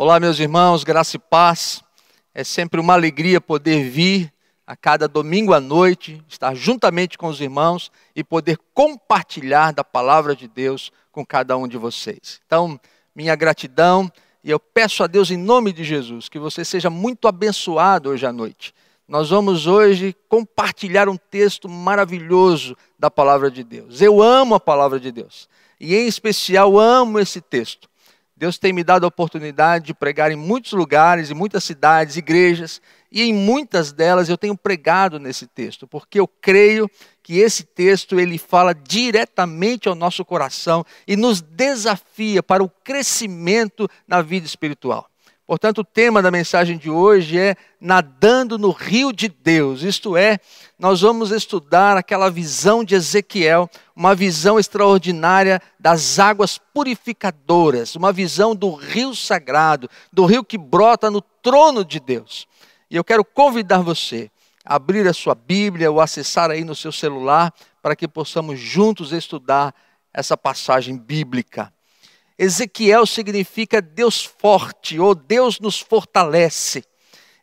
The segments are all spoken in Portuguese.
Olá, meus irmãos, graça e paz. É sempre uma alegria poder vir a cada domingo à noite, estar juntamente com os irmãos e poder compartilhar da palavra de Deus com cada um de vocês. Então, minha gratidão e eu peço a Deus em nome de Jesus que você seja muito abençoado hoje à noite. Nós vamos hoje compartilhar um texto maravilhoso da palavra de Deus. Eu amo a palavra de Deus e, em especial, amo esse texto Deus tem me dado a oportunidade de pregar em muitos lugares, em muitas cidades, igrejas, e em muitas delas eu tenho pregado nesse texto, porque eu creio que esse texto ele fala diretamente ao nosso coração e nos desafia para o crescimento na vida espiritual. Portanto, o tema da mensagem de hoje é nadando no rio de Deus. Isto é, nós vamos estudar aquela visão de Ezequiel, uma visão extraordinária das águas purificadoras, uma visão do rio sagrado, do rio que brota no trono de Deus. E eu quero convidar você a abrir a sua Bíblia ou acessar aí no seu celular para que possamos juntos estudar essa passagem bíblica. Ezequiel significa Deus forte, ou Deus nos fortalece.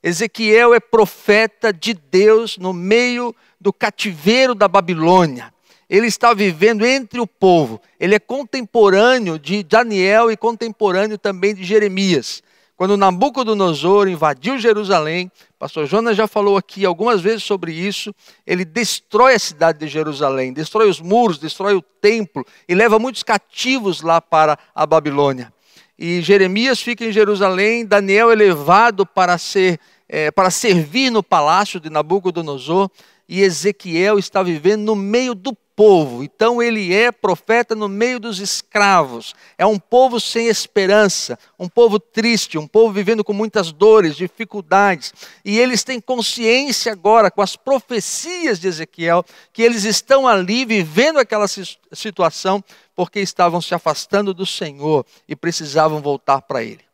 Ezequiel é profeta de Deus no meio do cativeiro da Babilônia. Ele está vivendo entre o povo. Ele é contemporâneo de Daniel e contemporâneo também de Jeremias. Quando Nabucodonosor invadiu Jerusalém, pastor Jonas já falou aqui algumas vezes sobre isso, ele destrói a cidade de Jerusalém, destrói os muros, destrói o templo e leva muitos cativos lá para a Babilônia. E Jeremias fica em Jerusalém, Daniel é levado para, ser, é, para servir no palácio de Nabucodonosor, e Ezequiel está vivendo no meio do povo. Então ele é profeta no meio dos escravos. É um povo sem esperança, um povo triste, um povo vivendo com muitas dores, dificuldades. E eles têm consciência agora com as profecias de Ezequiel que eles estão ali vivendo aquela situação porque estavam se afastando do Senhor e precisavam voltar para ele.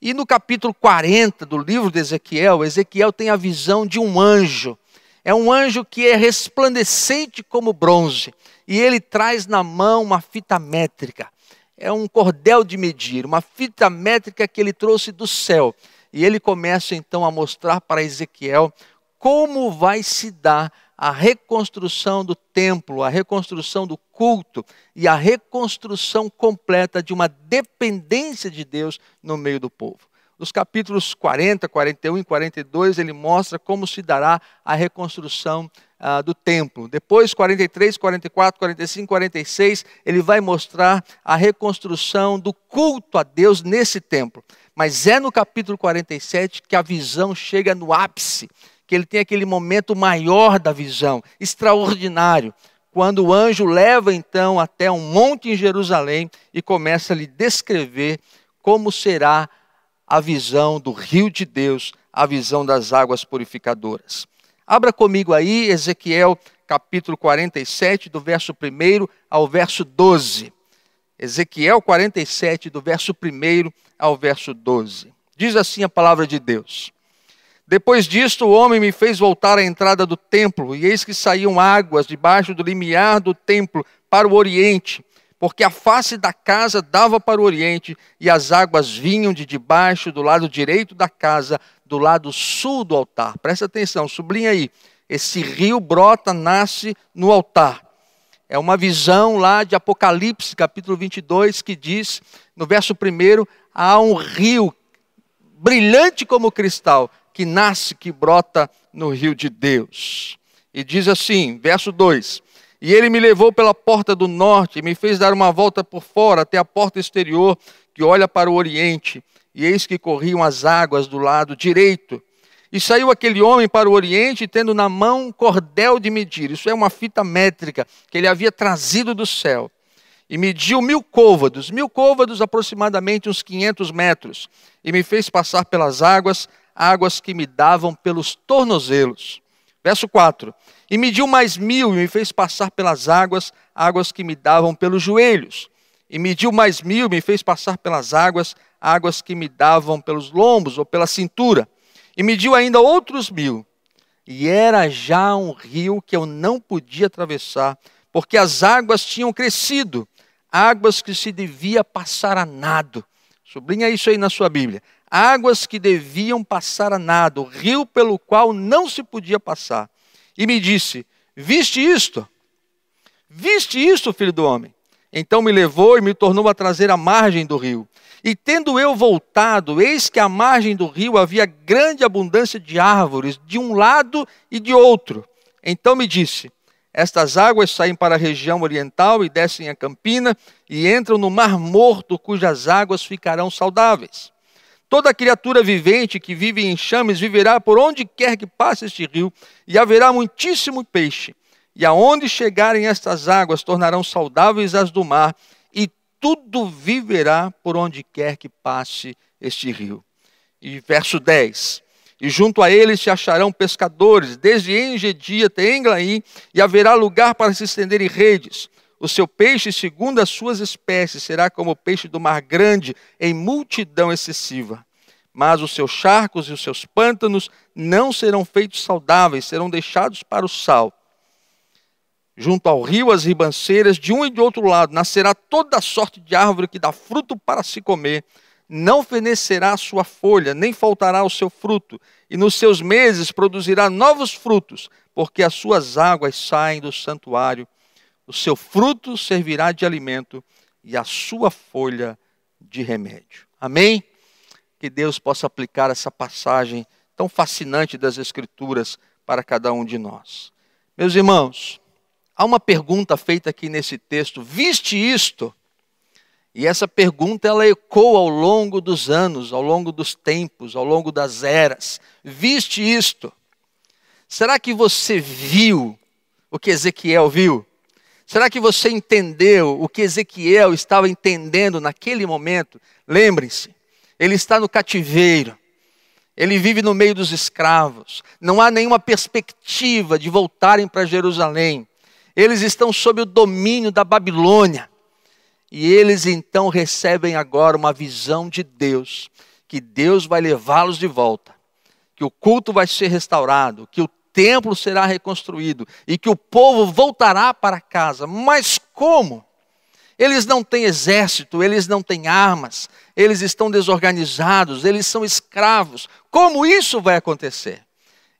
E no capítulo 40 do livro de Ezequiel, Ezequiel tem a visão de um anjo é um anjo que é resplandecente como bronze, e ele traz na mão uma fita métrica. É um cordel de medir, uma fita métrica que ele trouxe do céu. E ele começa então a mostrar para Ezequiel como vai se dar a reconstrução do templo, a reconstrução do culto e a reconstrução completa de uma dependência de Deus no meio do povo. Nos capítulos 40, 41 e 42, ele mostra como se dará a reconstrução ah, do templo. Depois, 43, 44, 45, 46, ele vai mostrar a reconstrução do culto a Deus nesse templo. Mas é no capítulo 47 que a visão chega no ápice, que ele tem aquele momento maior da visão, extraordinário, quando o anjo leva então até um monte em Jerusalém e começa a lhe descrever como será a visão do rio de Deus, a visão das águas purificadoras. Abra comigo aí Ezequiel capítulo 47, do verso 1 ao verso 12. Ezequiel 47, do verso 1 ao verso 12. Diz assim a palavra de Deus. Depois disto, o homem me fez voltar à entrada do templo, e eis que saíam águas debaixo do limiar do templo para o oriente porque a face da casa dava para o oriente e as águas vinham de debaixo do lado direito da casa, do lado sul do altar. Presta atenção, sublinha aí. Esse rio brota, nasce no altar. É uma visão lá de Apocalipse, capítulo 22, que diz, no verso 1, há um rio brilhante como cristal, que nasce, que brota no rio de Deus. E diz assim, verso 2: e ele me levou pela porta do norte e me fez dar uma volta por fora até a porta exterior que olha para o oriente. E eis que corriam as águas do lado direito. E saiu aquele homem para o oriente, tendo na mão um cordel de medir. Isso é uma fita métrica que ele havia trazido do céu. E mediu mil côvados, mil côvados aproximadamente uns 500 metros. E me fez passar pelas águas, águas que me davam pelos tornozelos. Verso 4: E mediu mais mil e me fez passar pelas águas, águas que me davam pelos joelhos. E mediu mais mil e me fez passar pelas águas, águas que me davam pelos lombos ou pela cintura. E mediu ainda outros mil. E era já um rio que eu não podia atravessar, porque as águas tinham crescido, águas que se devia passar a nado. Sublinha isso aí na sua Bíblia. águas que deviam passar a nado, rio pelo qual não se podia passar. E me disse: Viste isto? Viste isto, filho do homem? Então me levou e me tornou a trazer à margem do rio. E tendo eu voltado, eis que à margem do rio havia grande abundância de árvores, de um lado e de outro. Então me disse: Estas águas saem para a região oriental e descem a campina e entram no mar morto, cujas águas ficarão saudáveis. Toda criatura vivente que vive em chames viverá por onde quer que passe este rio, e haverá muitíssimo peixe. E aonde chegarem estas águas, tornarão saudáveis as do mar, e tudo viverá por onde quer que passe este rio. E verso 10: E junto a ele se acharão pescadores, desde Engedi até Englaim, e haverá lugar para se estenderem redes. O seu peixe, segundo as suas espécies, será como o peixe do mar grande, em multidão excessiva. Mas os seus charcos e os seus pântanos não serão feitos saudáveis, serão deixados para o sal. Junto ao rio, as ribanceiras, de um e de outro lado, nascerá toda sorte de árvore que dá fruto para se comer. Não fenecerá a sua folha, nem faltará o seu fruto, e nos seus meses produzirá novos frutos, porque as suas águas saem do santuário o seu fruto servirá de alimento e a sua folha de remédio. Amém? Que Deus possa aplicar essa passagem tão fascinante das Escrituras para cada um de nós. Meus irmãos, há uma pergunta feita aqui nesse texto: viste isto? E essa pergunta ela ecoa ao longo dos anos, ao longo dos tempos, ao longo das eras. Viste isto? Será que você viu o que Ezequiel viu? Será que você entendeu o que Ezequiel estava entendendo naquele momento? Lembre-se, ele está no cativeiro, ele vive no meio dos escravos, não há nenhuma perspectiva de voltarem para Jerusalém, eles estão sob o domínio da Babilônia. E eles então recebem agora uma visão de Deus, que Deus vai levá-los de volta, que o culto vai ser restaurado, que o templo será reconstruído e que o povo voltará para casa. Mas como? Eles não têm exército, eles não têm armas, eles estão desorganizados, eles são escravos. Como isso vai acontecer?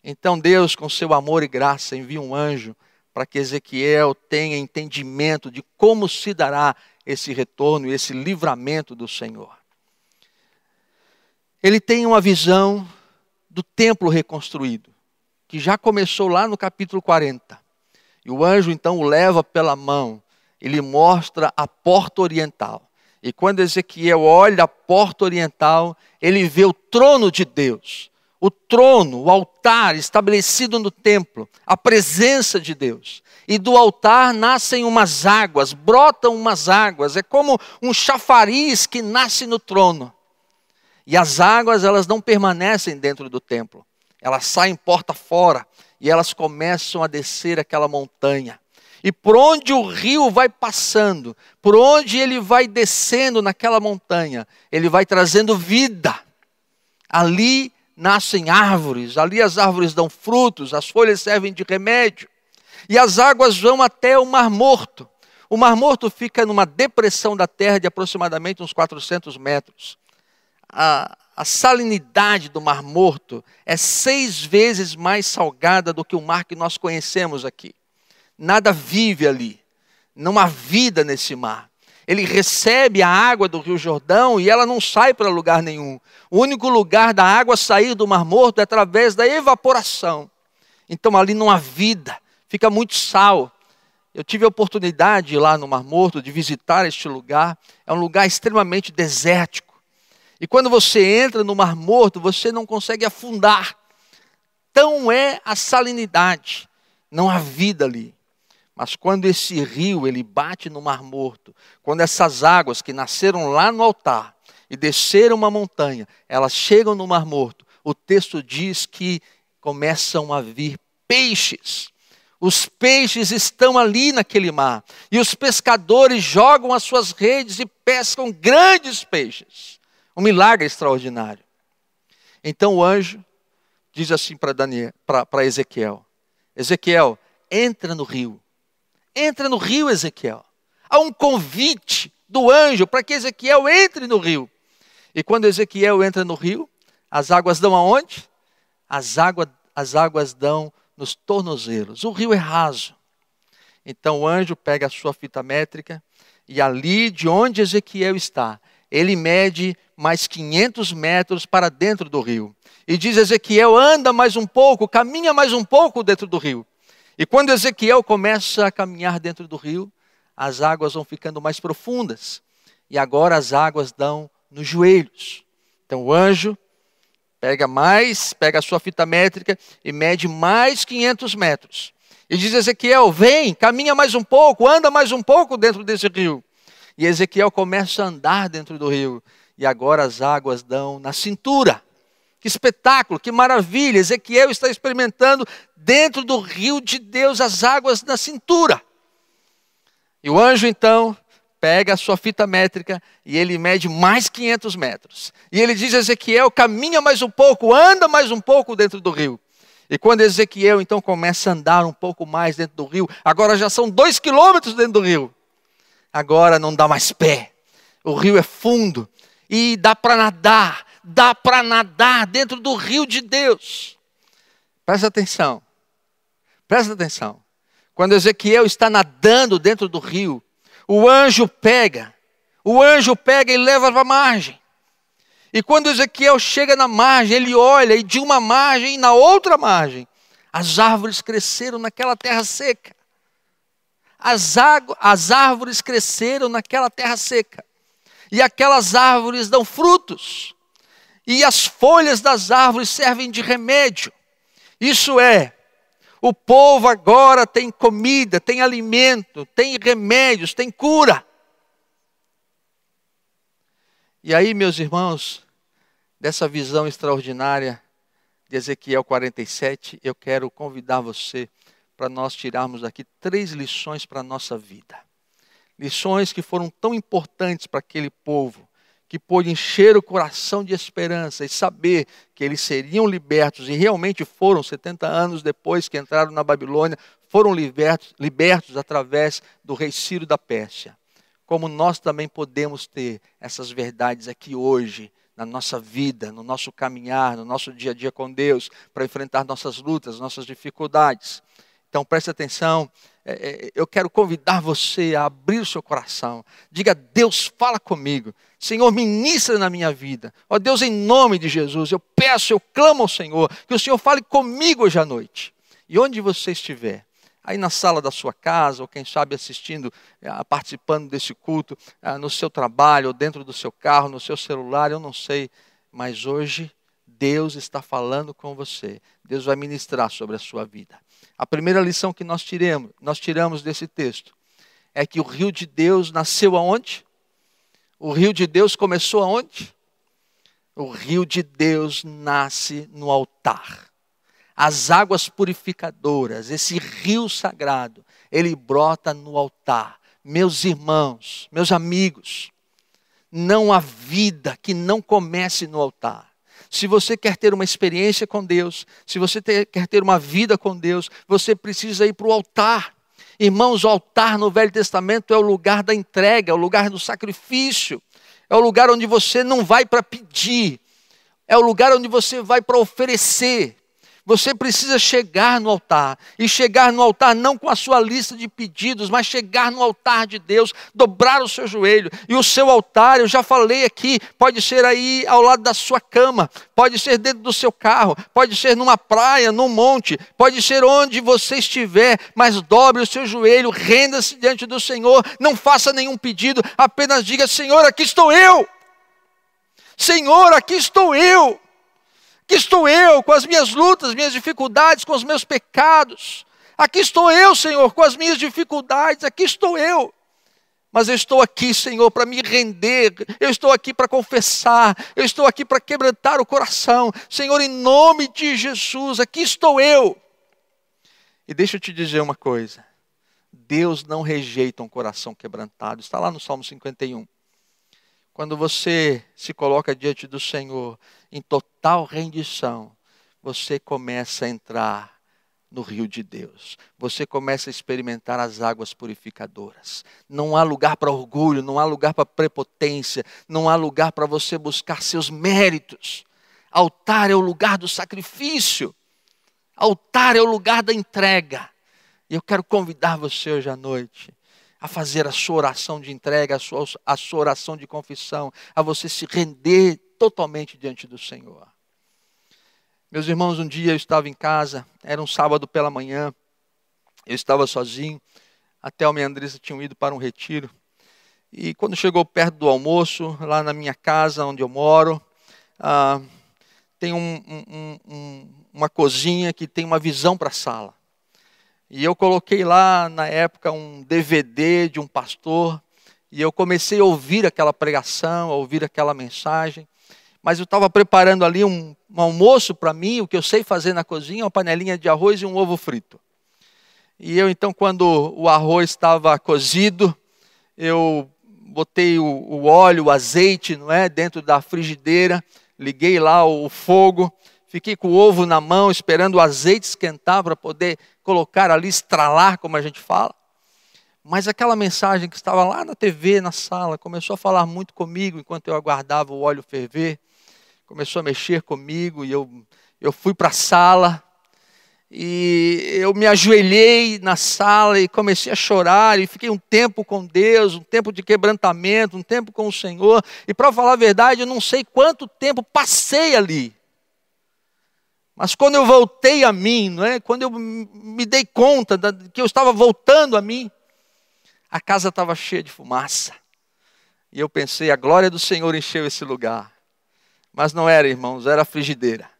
Então Deus, com seu amor e graça, envia um anjo para que Ezequiel tenha entendimento de como se dará esse retorno e esse livramento do Senhor. Ele tem uma visão do templo reconstruído que já começou lá no capítulo 40. E o anjo então o leva pela mão, ele mostra a porta oriental. E quando Ezequiel olha a porta oriental, ele vê o trono de Deus, o trono, o altar estabelecido no templo, a presença de Deus. E do altar nascem umas águas, brotam umas águas, é como um chafariz que nasce no trono. E as águas, elas não permanecem dentro do templo. Elas saem porta fora e elas começam a descer aquela montanha. E por onde o rio vai passando, por onde ele vai descendo naquela montanha, ele vai trazendo vida. Ali nascem árvores, ali as árvores dão frutos, as folhas servem de remédio. E as águas vão até o Mar Morto. O Mar Morto fica numa depressão da terra de aproximadamente uns 400 metros. A, a salinidade do Mar Morto é seis vezes mais salgada do que o mar que nós conhecemos aqui. Nada vive ali, não há vida nesse mar. Ele recebe a água do Rio Jordão e ela não sai para lugar nenhum. O único lugar da água sair do Mar Morto é através da evaporação. Então ali não há vida, fica muito sal. Eu tive a oportunidade lá no Mar Morto de visitar este lugar. É um lugar extremamente desértico e quando você entra no Mar Morto, você não consegue afundar. Tão é a salinidade, não há vida ali. Mas quando esse rio ele bate no Mar Morto, quando essas águas que nasceram lá no altar e desceram uma montanha, elas chegam no Mar Morto, o texto diz que começam a vir peixes. Os peixes estão ali naquele mar, e os pescadores jogam as suas redes e pescam grandes peixes. Um milagre extraordinário. Então o anjo diz assim para Ezequiel: Ezequiel, entra no rio. Entra no rio, Ezequiel. Há um convite do anjo para que Ezequiel entre no rio. E quando Ezequiel entra no rio, as águas dão aonde? As, água, as águas dão nos tornozelos. O rio é raso. Então o anjo pega a sua fita métrica e ali de onde Ezequiel está, ele mede mais 500 metros para dentro do rio. E diz Ezequiel: anda mais um pouco, caminha mais um pouco dentro do rio. E quando Ezequiel começa a caminhar dentro do rio, as águas vão ficando mais profundas. E agora as águas dão nos joelhos. Então o anjo pega mais, pega a sua fita métrica e mede mais 500 metros. E diz Ezequiel: vem, caminha mais um pouco, anda mais um pouco dentro desse rio. E Ezequiel começa a andar dentro do rio. E agora as águas dão na cintura. Que espetáculo, que maravilha! Ezequiel está experimentando dentro do rio de Deus as águas na cintura. E o anjo então pega a sua fita métrica e ele mede mais 500 metros. E ele diz a Ezequiel: caminha mais um pouco, anda mais um pouco dentro do rio. E quando Ezequiel então começa a andar um pouco mais dentro do rio, agora já são dois quilômetros dentro do rio. Agora não dá mais pé. O rio é fundo e dá para nadar, dá para nadar dentro do rio de Deus. Presta atenção. Presta atenção. Quando Ezequiel está nadando dentro do rio, o anjo pega, o anjo pega e leva para a margem. E quando Ezequiel chega na margem, ele olha e de uma margem na outra margem, as árvores cresceram naquela terra seca. As, as árvores cresceram naquela terra seca. E aquelas árvores dão frutos. E as folhas das árvores servem de remédio. Isso é, o povo agora tem comida, tem alimento, tem remédios, tem cura. E aí, meus irmãos, dessa visão extraordinária de Ezequiel 47, eu quero convidar você para nós tirarmos aqui três lições para a nossa vida. Lições que foram tão importantes para aquele povo que pôde encher o coração de esperança e saber que eles seriam libertos, e realmente foram, 70 anos depois que entraram na Babilônia, foram libertos, libertos através do rei Ciro da Pérsia. Como nós também podemos ter essas verdades aqui hoje, na nossa vida, no nosso caminhar, no nosso dia a dia com Deus, para enfrentar nossas lutas, nossas dificuldades. Então preste atenção, é, é, eu quero convidar você a abrir o seu coração. Diga, Deus, fala comigo. Senhor, ministra na minha vida. Ó Deus, em nome de Jesus, eu peço, eu clamo ao Senhor, que o Senhor fale comigo hoje à noite. E onde você estiver, aí na sala da sua casa, ou quem sabe assistindo, eh, participando desse culto, ah, no seu trabalho, ou dentro do seu carro, no seu celular, eu não sei, mas hoje Deus está falando com você. Deus vai ministrar sobre a sua vida. A primeira lição que nós tiramos, nós tiramos desse texto é que o rio de Deus nasceu aonde? O rio de Deus começou aonde? O rio de Deus nasce no altar. As águas purificadoras, esse rio sagrado, ele brota no altar. Meus irmãos, meus amigos, não há vida que não comece no altar. Se você quer ter uma experiência com Deus, se você ter, quer ter uma vida com Deus, você precisa ir para o altar. Irmãos, o altar no Velho Testamento é o lugar da entrega, é o lugar do sacrifício, é o lugar onde você não vai para pedir, é o lugar onde você vai para oferecer. Você precisa chegar no altar. E chegar no altar não com a sua lista de pedidos, mas chegar no altar de Deus, dobrar o seu joelho. E o seu altar, eu já falei aqui, pode ser aí ao lado da sua cama, pode ser dentro do seu carro, pode ser numa praia, num monte, pode ser onde você estiver, mas dobre o seu joelho, renda-se diante do Senhor, não faça nenhum pedido, apenas diga: Senhor, aqui estou eu. Senhor, aqui estou eu. Aqui estou eu com as minhas lutas, minhas dificuldades, com os meus pecados. Aqui estou eu, Senhor, com as minhas dificuldades. Aqui estou eu. Mas eu estou aqui, Senhor, para me render. Eu estou aqui para confessar. Eu estou aqui para quebrantar o coração. Senhor, em nome de Jesus, aqui estou eu. E deixa eu te dizer uma coisa. Deus não rejeita um coração quebrantado. Está lá no Salmo 51. Quando você se coloca diante do Senhor em total rendição, você começa a entrar no rio de Deus. Você começa a experimentar as águas purificadoras. Não há lugar para orgulho, não há lugar para prepotência, não há lugar para você buscar seus méritos. Altar é o lugar do sacrifício. Altar é o lugar da entrega. E eu quero convidar você hoje à noite a fazer a sua oração de entrega, a sua, a sua oração de confissão, a você se render totalmente diante do Senhor. Meus irmãos, um dia eu estava em casa, era um sábado pela manhã, eu estava sozinho, a Thelma e a Andressa tinham ido para um retiro, e quando chegou perto do almoço, lá na minha casa, onde eu moro, ah, tem um, um, um, uma cozinha que tem uma visão para a sala. E eu coloquei lá, na época, um DVD de um pastor, e eu comecei a ouvir aquela pregação, a ouvir aquela mensagem mas eu estava preparando ali um, um almoço para mim, o que eu sei fazer na cozinha, uma panelinha de arroz e um ovo frito. E eu então, quando o arroz estava cozido, eu botei o, o, óleo, o azeite, não é, dentro da frigideira, liguei lá o, o fogo, fiquei com o ovo na mão, esperando o azeite esquentar para poder colocar ali, estralar, como a gente fala. Mas aquela mensagem que estava lá na TV, na sala, começou a falar muito comigo enquanto eu aguardava o óleo ferver começou a mexer comigo e eu, eu fui para a sala e eu me ajoelhei na sala e comecei a chorar e fiquei um tempo com Deus, um tempo de quebrantamento, um tempo com o Senhor. E para falar a verdade, eu não sei quanto tempo passei ali. Mas quando eu voltei a mim, não é? quando eu me dei conta que eu estava voltando a mim, a casa estava cheia de fumaça. E eu pensei, a glória do Senhor encheu esse lugar. Mas não era, irmãos, era a frigideira.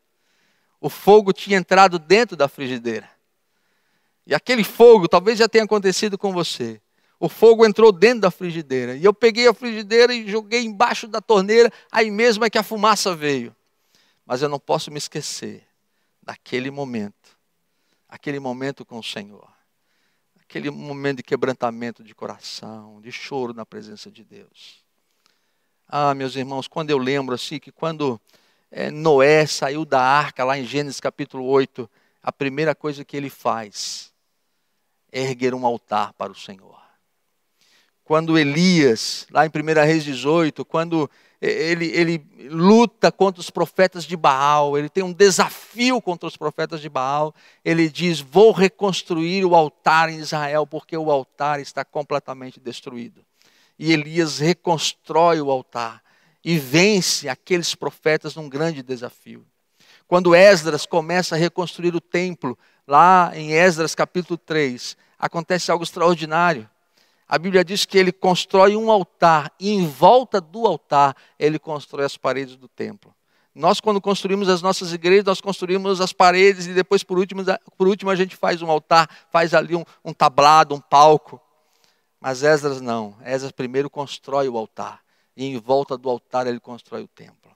O fogo tinha entrado dentro da frigideira. E aquele fogo talvez já tenha acontecido com você. O fogo entrou dentro da frigideira. E eu peguei a frigideira e joguei embaixo da torneira, aí mesmo é que a fumaça veio. Mas eu não posso me esquecer daquele momento. Aquele momento com o Senhor. Aquele momento de quebrantamento de coração, de choro na presença de Deus. Ah, meus irmãos, quando eu lembro assim que quando é, Noé saiu da arca, lá em Gênesis capítulo 8, a primeira coisa que ele faz é erguer um altar para o Senhor. Quando Elias, lá em 1 Reis 18, quando ele, ele luta contra os profetas de Baal, ele tem um desafio contra os profetas de Baal, ele diz: Vou reconstruir o altar em Israel, porque o altar está completamente destruído e Elias reconstrói o altar e vence aqueles profetas num grande desafio. Quando Esdras começa a reconstruir o templo, lá em Esdras capítulo 3, acontece algo extraordinário. A Bíblia diz que ele constrói um altar e em volta do altar ele constrói as paredes do templo. Nós, quando construímos as nossas igrejas, nós construímos as paredes e depois, por último, por último a gente faz um altar, faz ali um, um tablado, um palco. Mas Esdras não. Esdras primeiro constrói o altar. E em volta do altar ele constrói o templo.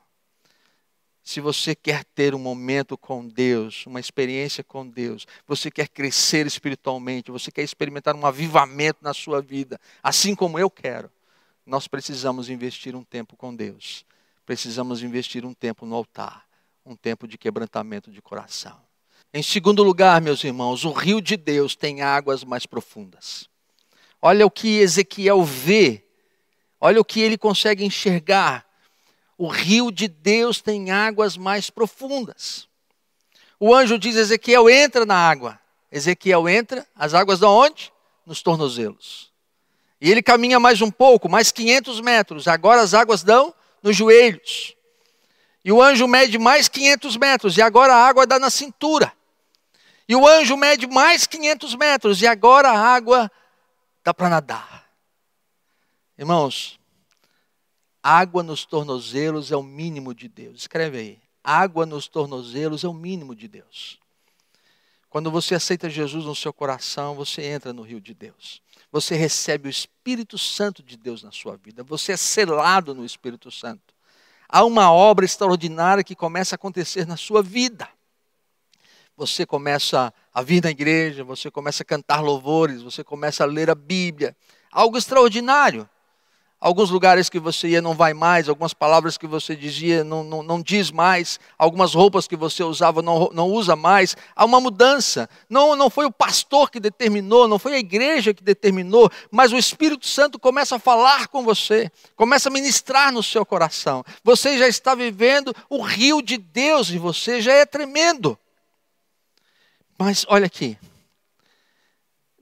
Se você quer ter um momento com Deus, uma experiência com Deus, você quer crescer espiritualmente, você quer experimentar um avivamento na sua vida, assim como eu quero, nós precisamos investir um tempo com Deus. Precisamos investir um tempo no altar, um tempo de quebrantamento de coração. Em segundo lugar, meus irmãos, o rio de Deus tem águas mais profundas. Olha o que Ezequiel vê, olha o que ele consegue enxergar. O rio de Deus tem águas mais profundas. O anjo diz: Ezequiel, entra na água. Ezequiel entra, as águas dão onde? Nos tornozelos. E ele caminha mais um pouco, mais 500 metros. Agora as águas dão nos joelhos. E o anjo mede mais 500 metros, e agora a água dá na cintura. E o anjo mede mais 500 metros, e agora a água dá para nadar. Irmãos, água nos tornozelos é o mínimo de Deus. Escreve aí. Água nos tornozelos é o mínimo de Deus. Quando você aceita Jesus no seu coração, você entra no rio de Deus. Você recebe o Espírito Santo de Deus na sua vida. Você é selado no Espírito Santo. Há uma obra extraordinária que começa a acontecer na sua vida você começa a vir na igreja, você começa a cantar louvores, você começa a ler a Bíblia. Algo extraordinário. alguns lugares que você ia não vai mais, algumas palavras que você dizia não, não, não diz mais, algumas roupas que você usava não, não usa mais. Há uma mudança. Não, não foi o pastor que determinou, não foi a igreja que determinou, mas o Espírito Santo começa a falar com você, começa a ministrar no seu coração. Você já está vivendo o rio de Deus e você já é tremendo. Mas olha aqui,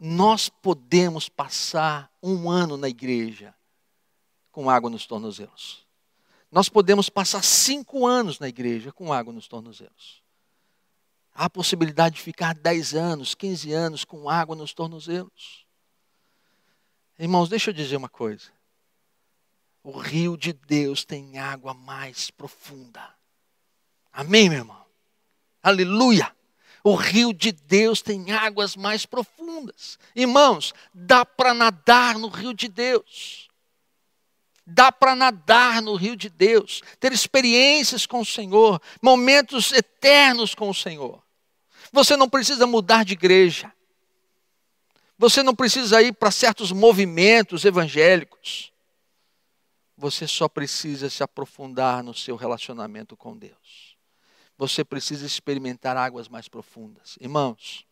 nós podemos passar um ano na igreja com água nos tornozelos. Nós podemos passar cinco anos na igreja com água nos tornozelos. Há a possibilidade de ficar dez anos, quinze anos com água nos tornozelos. Irmãos, deixa eu dizer uma coisa. O rio de Deus tem água mais profunda. Amém, meu irmão? Aleluia! O rio de Deus tem águas mais profundas. Irmãos, dá para nadar no rio de Deus. Dá para nadar no rio de Deus, ter experiências com o Senhor, momentos eternos com o Senhor. Você não precisa mudar de igreja. Você não precisa ir para certos movimentos evangélicos. Você só precisa se aprofundar no seu relacionamento com Deus você precisa experimentar águas mais profundas. Irmãos,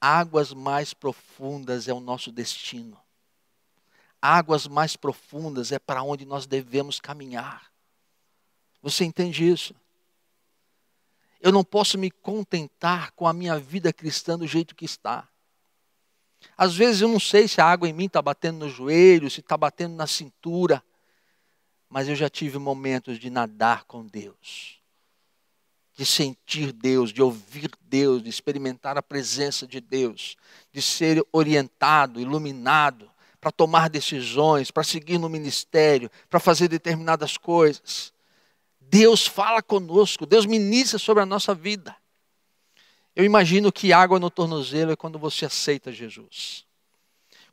águas mais profundas é o nosso destino. Águas mais profundas é para onde nós devemos caminhar. Você entende isso? Eu não posso me contentar com a minha vida cristã do jeito que está. Às vezes eu não sei se a água em mim está batendo no joelho, se está batendo na cintura, mas eu já tive momentos de nadar com Deus de sentir Deus, de ouvir Deus, de experimentar a presença de Deus, de ser orientado, iluminado para tomar decisões, para seguir no ministério, para fazer determinadas coisas. Deus fala conosco, Deus ministra sobre a nossa vida. Eu imagino que água no tornozelo é quando você aceita Jesus.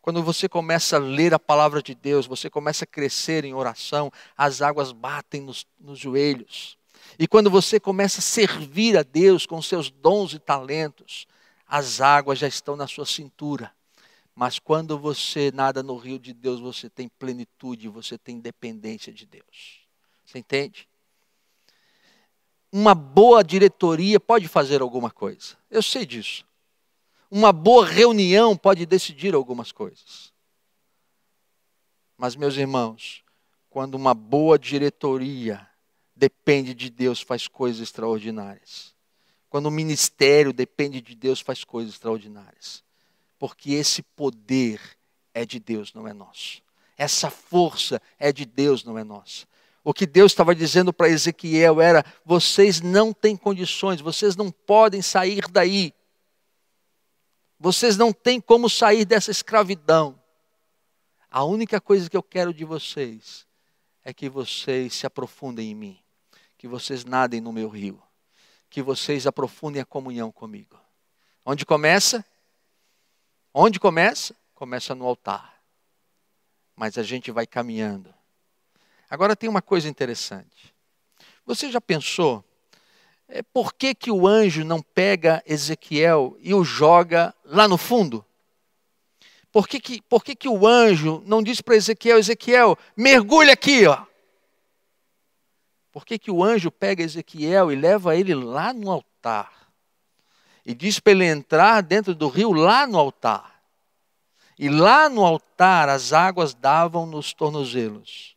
Quando você começa a ler a palavra de Deus, você começa a crescer em oração, as águas batem nos, nos joelhos. E quando você começa a servir a Deus com seus dons e talentos, as águas já estão na sua cintura. Mas quando você nada no rio de Deus, você tem plenitude, você tem dependência de Deus. Você entende? Uma boa diretoria pode fazer alguma coisa. Eu sei disso. Uma boa reunião pode decidir algumas coisas. Mas, meus irmãos, quando uma boa diretoria depende de Deus, faz coisas extraordinárias. Quando o ministério depende de Deus, faz coisas extraordinárias. Porque esse poder é de Deus, não é nosso. Essa força é de Deus, não é nossa. O que Deus estava dizendo para Ezequiel era: vocês não têm condições, vocês não podem sair daí. Vocês não têm como sair dessa escravidão. A única coisa que eu quero de vocês é que vocês se aprofundem em mim que vocês nadem no meu rio, que vocês aprofundem a comunhão comigo. Onde começa? Onde começa? Começa no altar. Mas a gente vai caminhando. Agora tem uma coisa interessante. Você já pensou é, por que, que o anjo não pega Ezequiel e o joga lá no fundo? Por que, que, por que, que o anjo não diz para Ezequiel, Ezequiel, mergulha aqui, ó. Por que, que o anjo pega Ezequiel e leva ele lá no altar? E diz para ele entrar dentro do rio lá no altar. E lá no altar as águas davam nos tornozelos.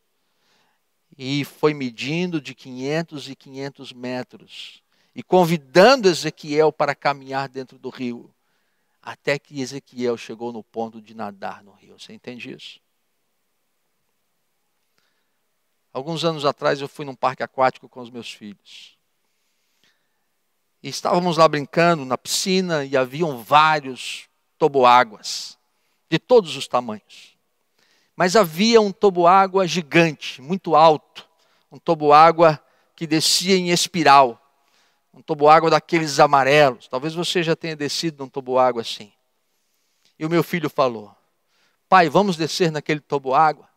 E foi medindo de 500 e 500 metros. E convidando Ezequiel para caminhar dentro do rio. Até que Ezequiel chegou no ponto de nadar no rio. Você entende isso? Alguns anos atrás eu fui num parque aquático com os meus filhos. E estávamos lá brincando na piscina e haviam vários toboáguas, de todos os tamanhos. Mas havia um toboágua gigante, muito alto, um toboágua que descia em espiral, um toboágua daqueles amarelos. Talvez você já tenha descido num toboágua assim. E o meu filho falou: Pai, vamos descer naquele toboágua?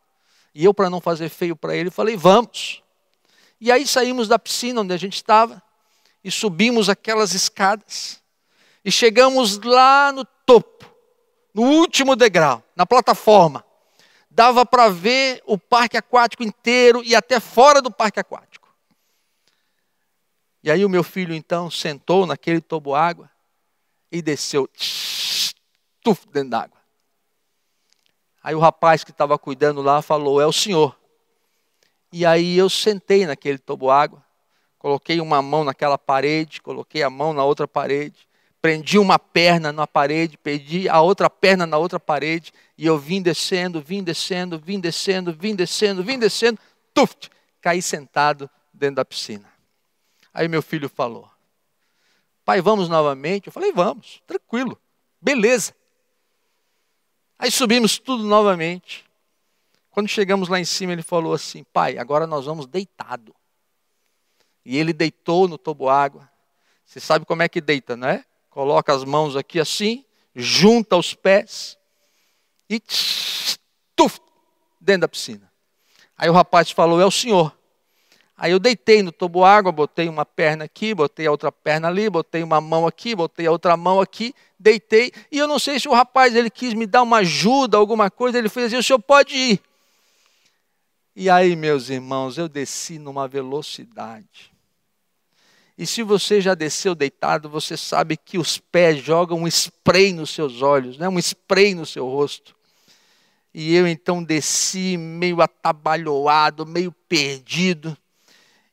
E eu, para não fazer feio para ele, falei: vamos. E aí saímos da piscina onde a gente estava e subimos aquelas escadas e chegamos lá no topo, no último degrau, na plataforma. dava para ver o parque aquático inteiro e até fora do parque aquático. E aí o meu filho então sentou naquele toboágua e desceu tuf, dentro d'água. Aí o rapaz que estava cuidando lá falou: "É o senhor". E aí eu sentei naquele toboágua, coloquei uma mão naquela parede, coloquei a mão na outra parede prendi uma perna na parede, perdi a outra perna na outra parede, e eu vim descendo, vim descendo, vim descendo, vim descendo, vim descendo, tuft, caí sentado dentro da piscina. Aí meu filho falou: Pai, vamos novamente? Eu falei: Vamos, tranquilo, beleza. Aí subimos tudo novamente. Quando chegamos lá em cima, ele falou assim: Pai, agora nós vamos deitado. E ele deitou no toboágua. Você sabe como é que deita, não é? coloca as mãos aqui assim, junta os pés e tuf, dentro da piscina. Aí o rapaz falou: É o senhor. Aí eu deitei no tobo água, botei uma perna aqui, botei a outra perna ali, botei uma mão aqui, botei a outra mão aqui, deitei. E eu não sei se o rapaz ele quis me dar uma ajuda, alguma coisa, ele fez assim: o senhor pode ir. E aí, meus irmãos, eu desci numa velocidade. E se você já desceu deitado, você sabe que os pés jogam um spray nos seus olhos, né? um spray no seu rosto. E eu então desci meio atabalhoado, meio perdido.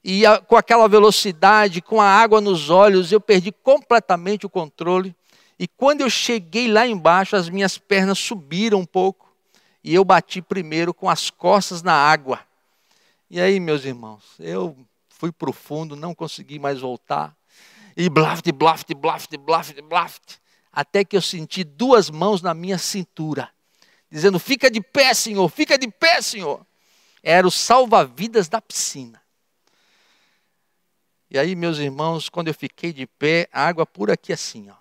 E a, com aquela velocidade, com a água nos olhos, eu perdi completamente o controle. E quando eu cheguei lá embaixo, as minhas pernas subiram um pouco. E eu bati primeiro com as costas na água. E aí, meus irmãos, eu fui para o fundo, não consegui mais voltar. E blaft, blaft, blaft, blaft, blaft, até que eu senti duas mãos na minha cintura, dizendo: Fica de pé, Senhor, fica de pé, Senhor. Era o salva-vidas da piscina. E aí, meus irmãos, quando eu fiquei de pé, a água por aqui assim, ó.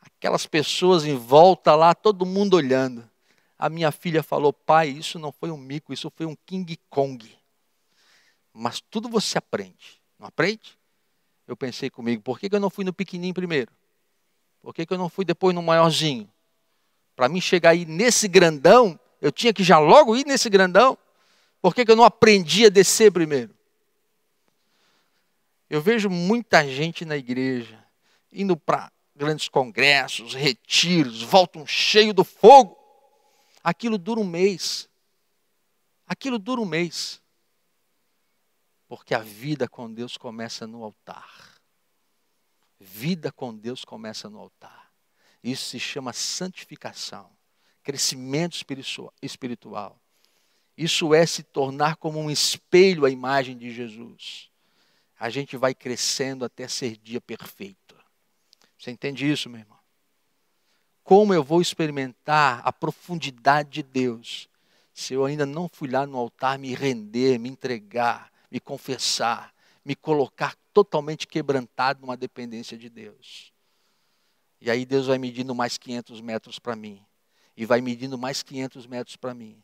Aquelas pessoas em volta lá, todo mundo olhando. A minha filha falou: Pai, isso não foi um mico, isso foi um King Kong. Mas tudo você aprende. Não aprende? Eu pensei comigo, por que, eu não fui no pequenininho primeiro? Por que, eu não fui depois no maiorzinho? Para mim chegar aí nesse grandão, eu tinha que já logo ir nesse grandão. Por que eu não aprendi a descer primeiro? Eu vejo muita gente na igreja indo para grandes congressos, retiros, voltam cheio do fogo. Aquilo dura um mês. Aquilo dura um mês. Porque a vida com Deus começa no altar. Vida com Deus começa no altar. Isso se chama santificação, crescimento espiritual. Isso é se tornar como um espelho à imagem de Jesus. A gente vai crescendo até ser dia perfeito. Você entende isso, meu irmão? Como eu vou experimentar a profundidade de Deus se eu ainda não fui lá no altar me render, me entregar, me confessar, me colocar totalmente quebrantado numa dependência de Deus. E aí Deus vai medindo mais 500 metros para mim. E vai medindo mais 500 metros para mim.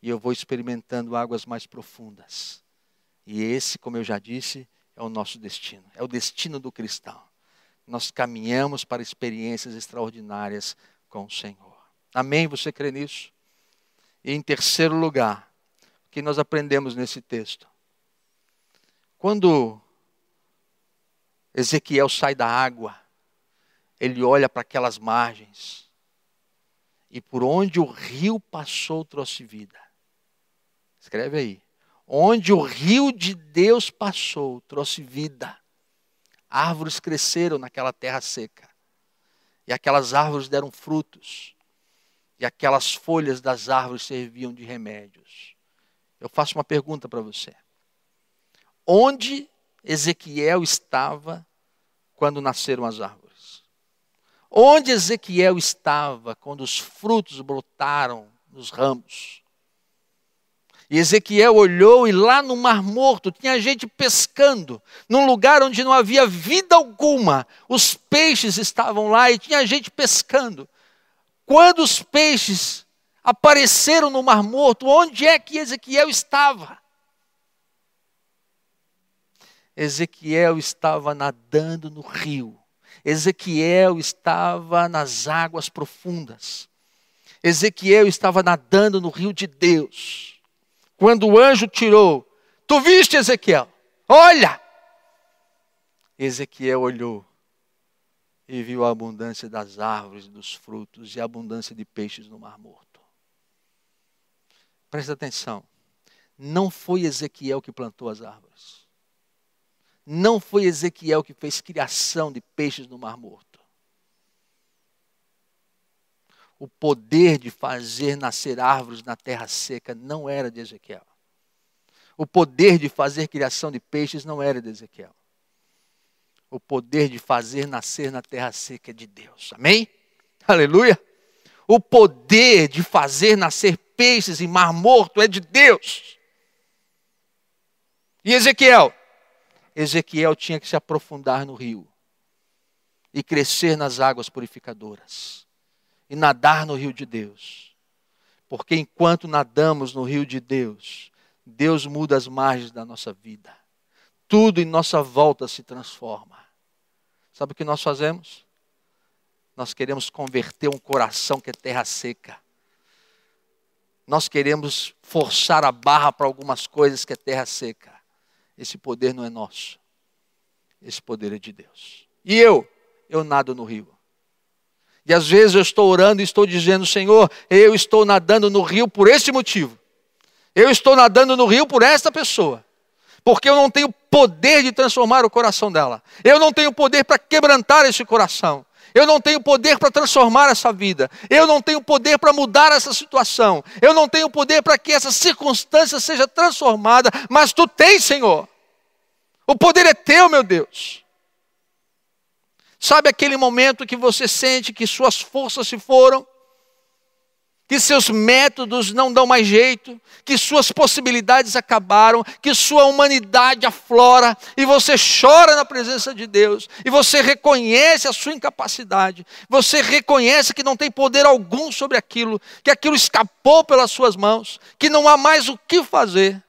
E eu vou experimentando águas mais profundas. E esse, como eu já disse, é o nosso destino. É o destino do cristão. Nós caminhamos para experiências extraordinárias com o Senhor. Amém? Você crê nisso? E em terceiro lugar, o que nós aprendemos nesse texto? Quando Ezequiel sai da água, ele olha para aquelas margens, e por onde o rio passou trouxe vida. Escreve aí. Onde o rio de Deus passou trouxe vida. Árvores cresceram naquela terra seca. E aquelas árvores deram frutos. E aquelas folhas das árvores serviam de remédios. Eu faço uma pergunta para você onde Ezequiel estava quando nasceram as árvores. Onde Ezequiel estava quando os frutos brotaram nos ramos. E Ezequiel olhou e lá no Mar Morto tinha gente pescando, num lugar onde não havia vida alguma. Os peixes estavam lá e tinha gente pescando. Quando os peixes apareceram no Mar Morto, onde é que Ezequiel estava? Ezequiel estava nadando no rio. Ezequiel estava nas águas profundas. Ezequiel estava nadando no rio de Deus. Quando o anjo tirou, tu viste Ezequiel? Olha! Ezequiel olhou e viu a abundância das árvores, dos frutos e a abundância de peixes no Mar Morto. Presta atenção. Não foi Ezequiel que plantou as árvores. Não foi Ezequiel que fez criação de peixes no Mar Morto. O poder de fazer nascer árvores na terra seca não era de Ezequiel. O poder de fazer criação de peixes não era de Ezequiel. O poder de fazer nascer na terra seca é de Deus. Amém? Aleluia. O poder de fazer nascer peixes em mar morto é de Deus. E Ezequiel? Ezequiel tinha que se aprofundar no rio e crescer nas águas purificadoras e nadar no rio de Deus. Porque enquanto nadamos no rio de Deus, Deus muda as margens da nossa vida. Tudo em nossa volta se transforma. Sabe o que nós fazemos? Nós queremos converter um coração que é terra seca. Nós queremos forçar a barra para algumas coisas que é terra seca. Esse poder não é nosso. Esse poder é de Deus. E eu, eu nado no rio. E às vezes eu estou orando e estou dizendo, Senhor, eu estou nadando no rio por esse motivo. Eu estou nadando no rio por esta pessoa. Porque eu não tenho poder de transformar o coração dela. Eu não tenho poder para quebrantar esse coração. Eu não tenho poder para transformar essa vida. Eu não tenho poder para mudar essa situação. Eu não tenho poder para que essa circunstância seja transformada. Mas tu tens, Senhor. O poder é teu, meu Deus. Sabe aquele momento que você sente que suas forças se foram? que seus métodos não dão mais jeito, que suas possibilidades acabaram, que sua humanidade aflora, e você chora na presença de Deus, e você reconhece a sua incapacidade, você reconhece que não tem poder algum sobre aquilo, que aquilo escapou pelas suas mãos, que não há mais o que fazer.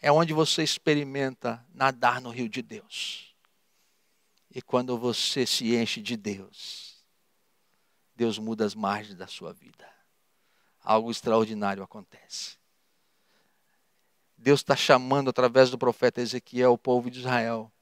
É onde você experimenta nadar no rio de Deus. E quando você se enche de Deus, Deus muda as margens da sua vida algo extraordinário acontece. Deus está chamando através do profeta Ezequiel o povo de Israel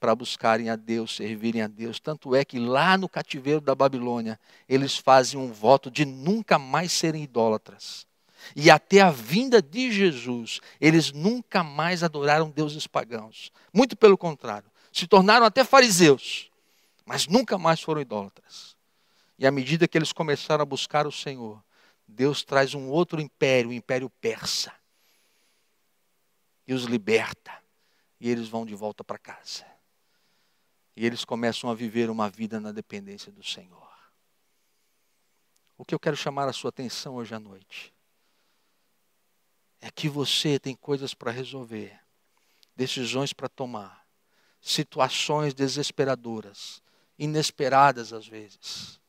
para buscarem a Deus, servirem a Deus. Tanto é que lá no cativeiro da Babilônia, eles fazem um voto de nunca mais serem idólatras. E até a vinda de Jesus, eles nunca mais adoraram deuses pagãos. Muito pelo contrário, se tornaram até fariseus, mas nunca mais foram idólatras. E à medida que eles começaram a buscar o Senhor, Deus traz um outro império, o império persa. E os liberta. E eles vão de volta para casa. E eles começam a viver uma vida na dependência do Senhor. O que eu quero chamar a sua atenção hoje à noite é que você tem coisas para resolver, decisões para tomar, situações desesperadoras, inesperadas às vezes.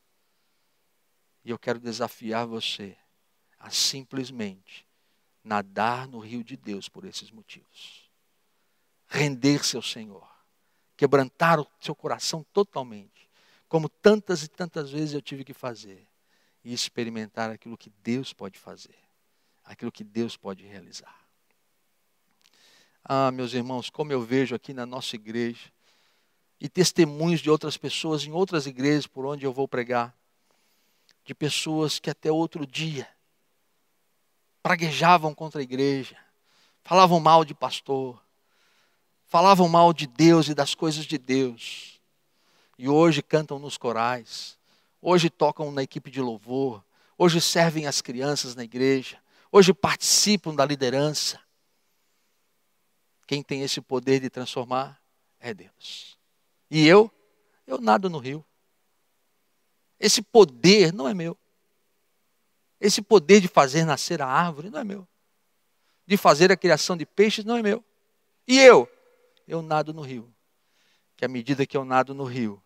E eu quero desafiar você a simplesmente nadar no rio de Deus por esses motivos. Render-se ao Senhor. Quebrantar o seu coração totalmente. Como tantas e tantas vezes eu tive que fazer. E experimentar aquilo que Deus pode fazer. Aquilo que Deus pode realizar. Ah, meus irmãos, como eu vejo aqui na nossa igreja, e testemunhos de outras pessoas em outras igrejas por onde eu vou pregar, de pessoas que até outro dia praguejavam contra a igreja, falavam mal de pastor, falavam mal de Deus e das coisas de Deus. E hoje cantam nos corais, hoje tocam na equipe de louvor, hoje servem as crianças na igreja, hoje participam da liderança. Quem tem esse poder de transformar é Deus. E eu, eu nado no rio. Esse poder não é meu. Esse poder de fazer nascer a árvore não é meu. De fazer a criação de peixes não é meu. E eu? Eu nado no rio. Que à medida que eu nado no rio,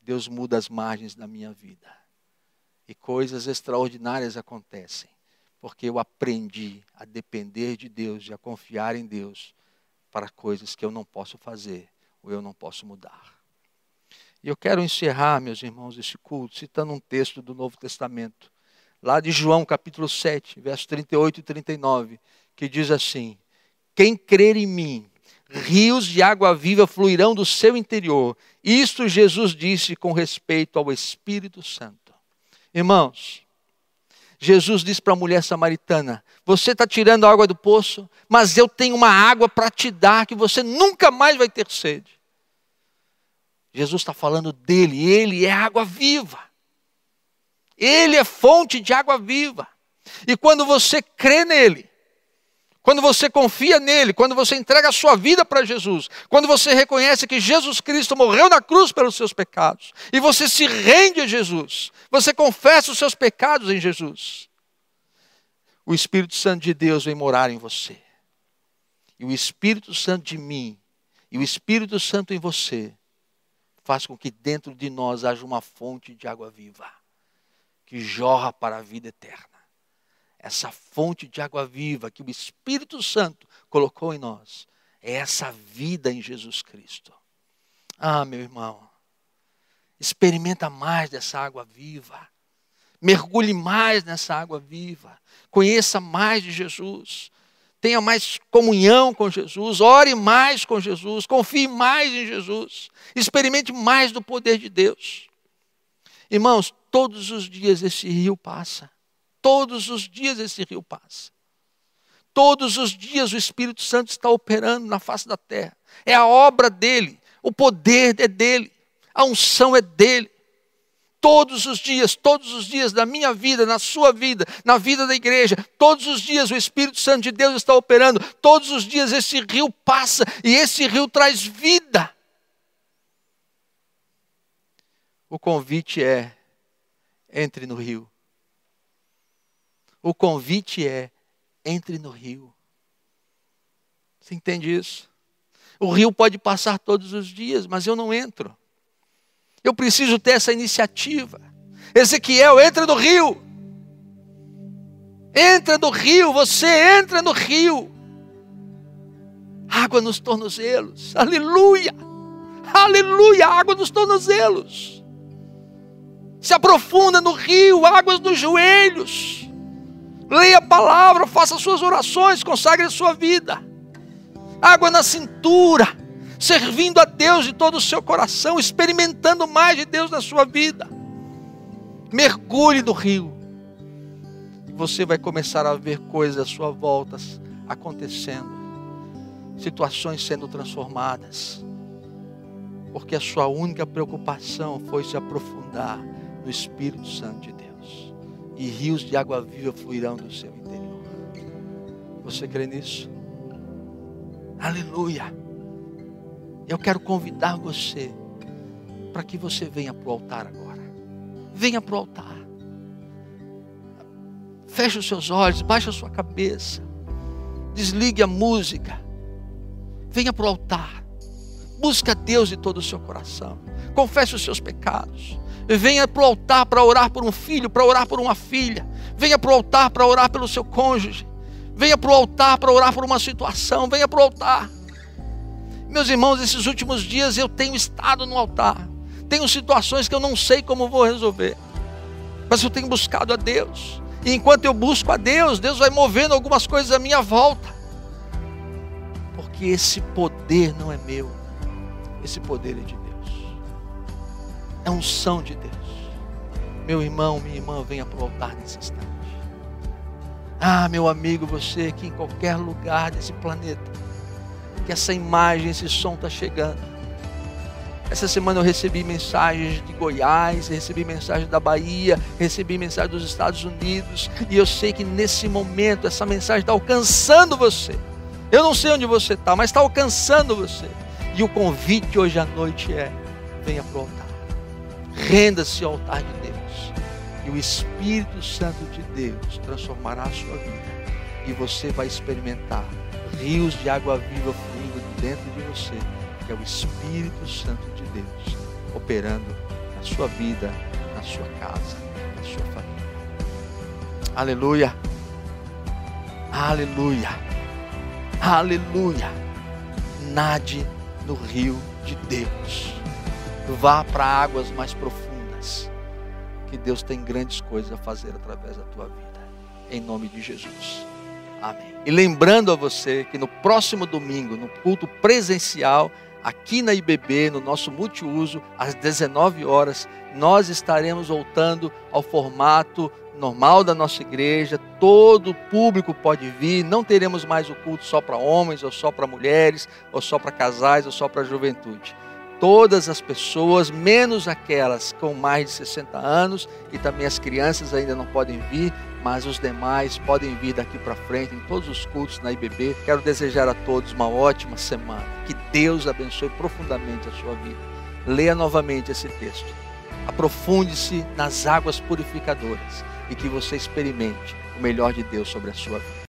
Deus muda as margens da minha vida. E coisas extraordinárias acontecem. Porque eu aprendi a depender de Deus e a confiar em Deus para coisas que eu não posso fazer ou eu não posso mudar. E eu quero encerrar, meus irmãos, esse culto citando um texto do Novo Testamento, lá de João capítulo 7, versos 38 e 39, que diz assim: Quem crer em mim, rios de água viva fluirão do seu interior. Isto Jesus disse com respeito ao Espírito Santo. Irmãos, Jesus disse para a mulher samaritana: Você está tirando a água do poço, mas eu tenho uma água para te dar que você nunca mais vai ter sede. Jesus está falando dele, ele é água viva. Ele é fonte de água viva. E quando você crê nele, quando você confia nele, quando você entrega a sua vida para Jesus, quando você reconhece que Jesus Cristo morreu na cruz pelos seus pecados, e você se rende a Jesus, você confessa os seus pecados em Jesus, o Espírito Santo de Deus vem morar em você. E o Espírito Santo de mim, e o Espírito Santo em você, faz com que dentro de nós haja uma fonte de água viva, que jorra para a vida eterna essa fonte de água viva que o Espírito Santo colocou em nós, é essa vida em Jesus Cristo. Ah, meu irmão, experimenta mais dessa água viva. Mergulhe mais nessa água viva. Conheça mais de Jesus. Tenha mais comunhão com Jesus. Ore mais com Jesus. Confie mais em Jesus. Experimente mais do poder de Deus. Irmãos, todos os dias esse rio passa. Todos os dias esse rio passa. Todos os dias o Espírito Santo está operando na face da terra. É a obra dele, o poder é dele, a unção é dele. Todos os dias, todos os dias da minha vida, na sua vida, na vida da igreja, todos os dias o Espírito Santo de Deus está operando. Todos os dias esse rio passa e esse rio traz vida. O convite é: entre no rio. O convite é: entre no rio. Você entende isso? O rio pode passar todos os dias, mas eu não entro. Eu preciso ter essa iniciativa. Ezequiel, entra no rio. Entra no rio, você entra no rio. Água nos tornozelos. Aleluia! Aleluia! Água nos tornozelos. Se aprofunda no rio, águas nos joelhos leia a palavra, faça suas orações, consagre a sua vida. Água na cintura, servindo a Deus de todo o seu coração, experimentando mais de Deus na sua vida. Mergulhe no rio. E você vai começar a ver coisas à sua volta acontecendo, situações sendo transformadas. Porque a sua única preocupação foi se aprofundar no Espírito Santo de Deus e rios de água viva fluirão do seu interior. Você crê nisso? Aleluia. Eu quero convidar você para que você venha para o altar agora. Venha para o altar. Feche os seus olhos, baixe a sua cabeça. Desligue a música. Venha para o altar. Busque a Deus de todo o seu coração. Confesse os seus pecados. Venha para o altar para orar por um filho, para orar por uma filha. Venha para o altar para orar pelo seu cônjuge. Venha para o altar para orar por uma situação. Venha para o altar. Meus irmãos, esses últimos dias eu tenho estado no altar. Tenho situações que eu não sei como vou resolver. Mas eu tenho buscado a Deus. E enquanto eu busco a Deus, Deus vai movendo algumas coisas à minha volta. Porque esse poder não é meu. Esse poder é de Deus. É unção de Deus. Meu irmão, minha irmã, venha para o altar nesse instante. Ah, meu amigo, você que em qualquer lugar desse planeta, que essa imagem, esse som está chegando. Essa semana eu recebi mensagens de Goiás, recebi mensagens da Bahia, recebi mensagens dos Estados Unidos, e eu sei que nesse momento essa mensagem está alcançando você. Eu não sei onde você está, mas está alcançando você. E o convite hoje à noite é: venha para o altar. Renda-se ao altar de Deus. E o Espírito Santo de Deus transformará a sua vida. E você vai experimentar rios de água viva fluindo dentro de você, que é o Espírito Santo de Deus operando na sua vida, na sua casa, na sua família. Aleluia. Aleluia. Aleluia. Nade no rio de Deus. Vá para águas mais profundas, que Deus tem grandes coisas a fazer através da tua vida. Em nome de Jesus. Amém. E lembrando a você que no próximo domingo, no culto presencial, aqui na IBB, no nosso multiuso, às 19 horas, nós estaremos voltando ao formato normal da nossa igreja, todo público pode vir, não teremos mais o culto só para homens, ou só para mulheres, ou só para casais, ou só para juventude. Todas as pessoas, menos aquelas com mais de 60 anos, e também as crianças ainda não podem vir, mas os demais podem vir daqui para frente em todos os cultos na IBB. Quero desejar a todos uma ótima semana. Que Deus abençoe profundamente a sua vida. Leia novamente esse texto. Aprofunde-se nas águas purificadoras e que você experimente o melhor de Deus sobre a sua vida.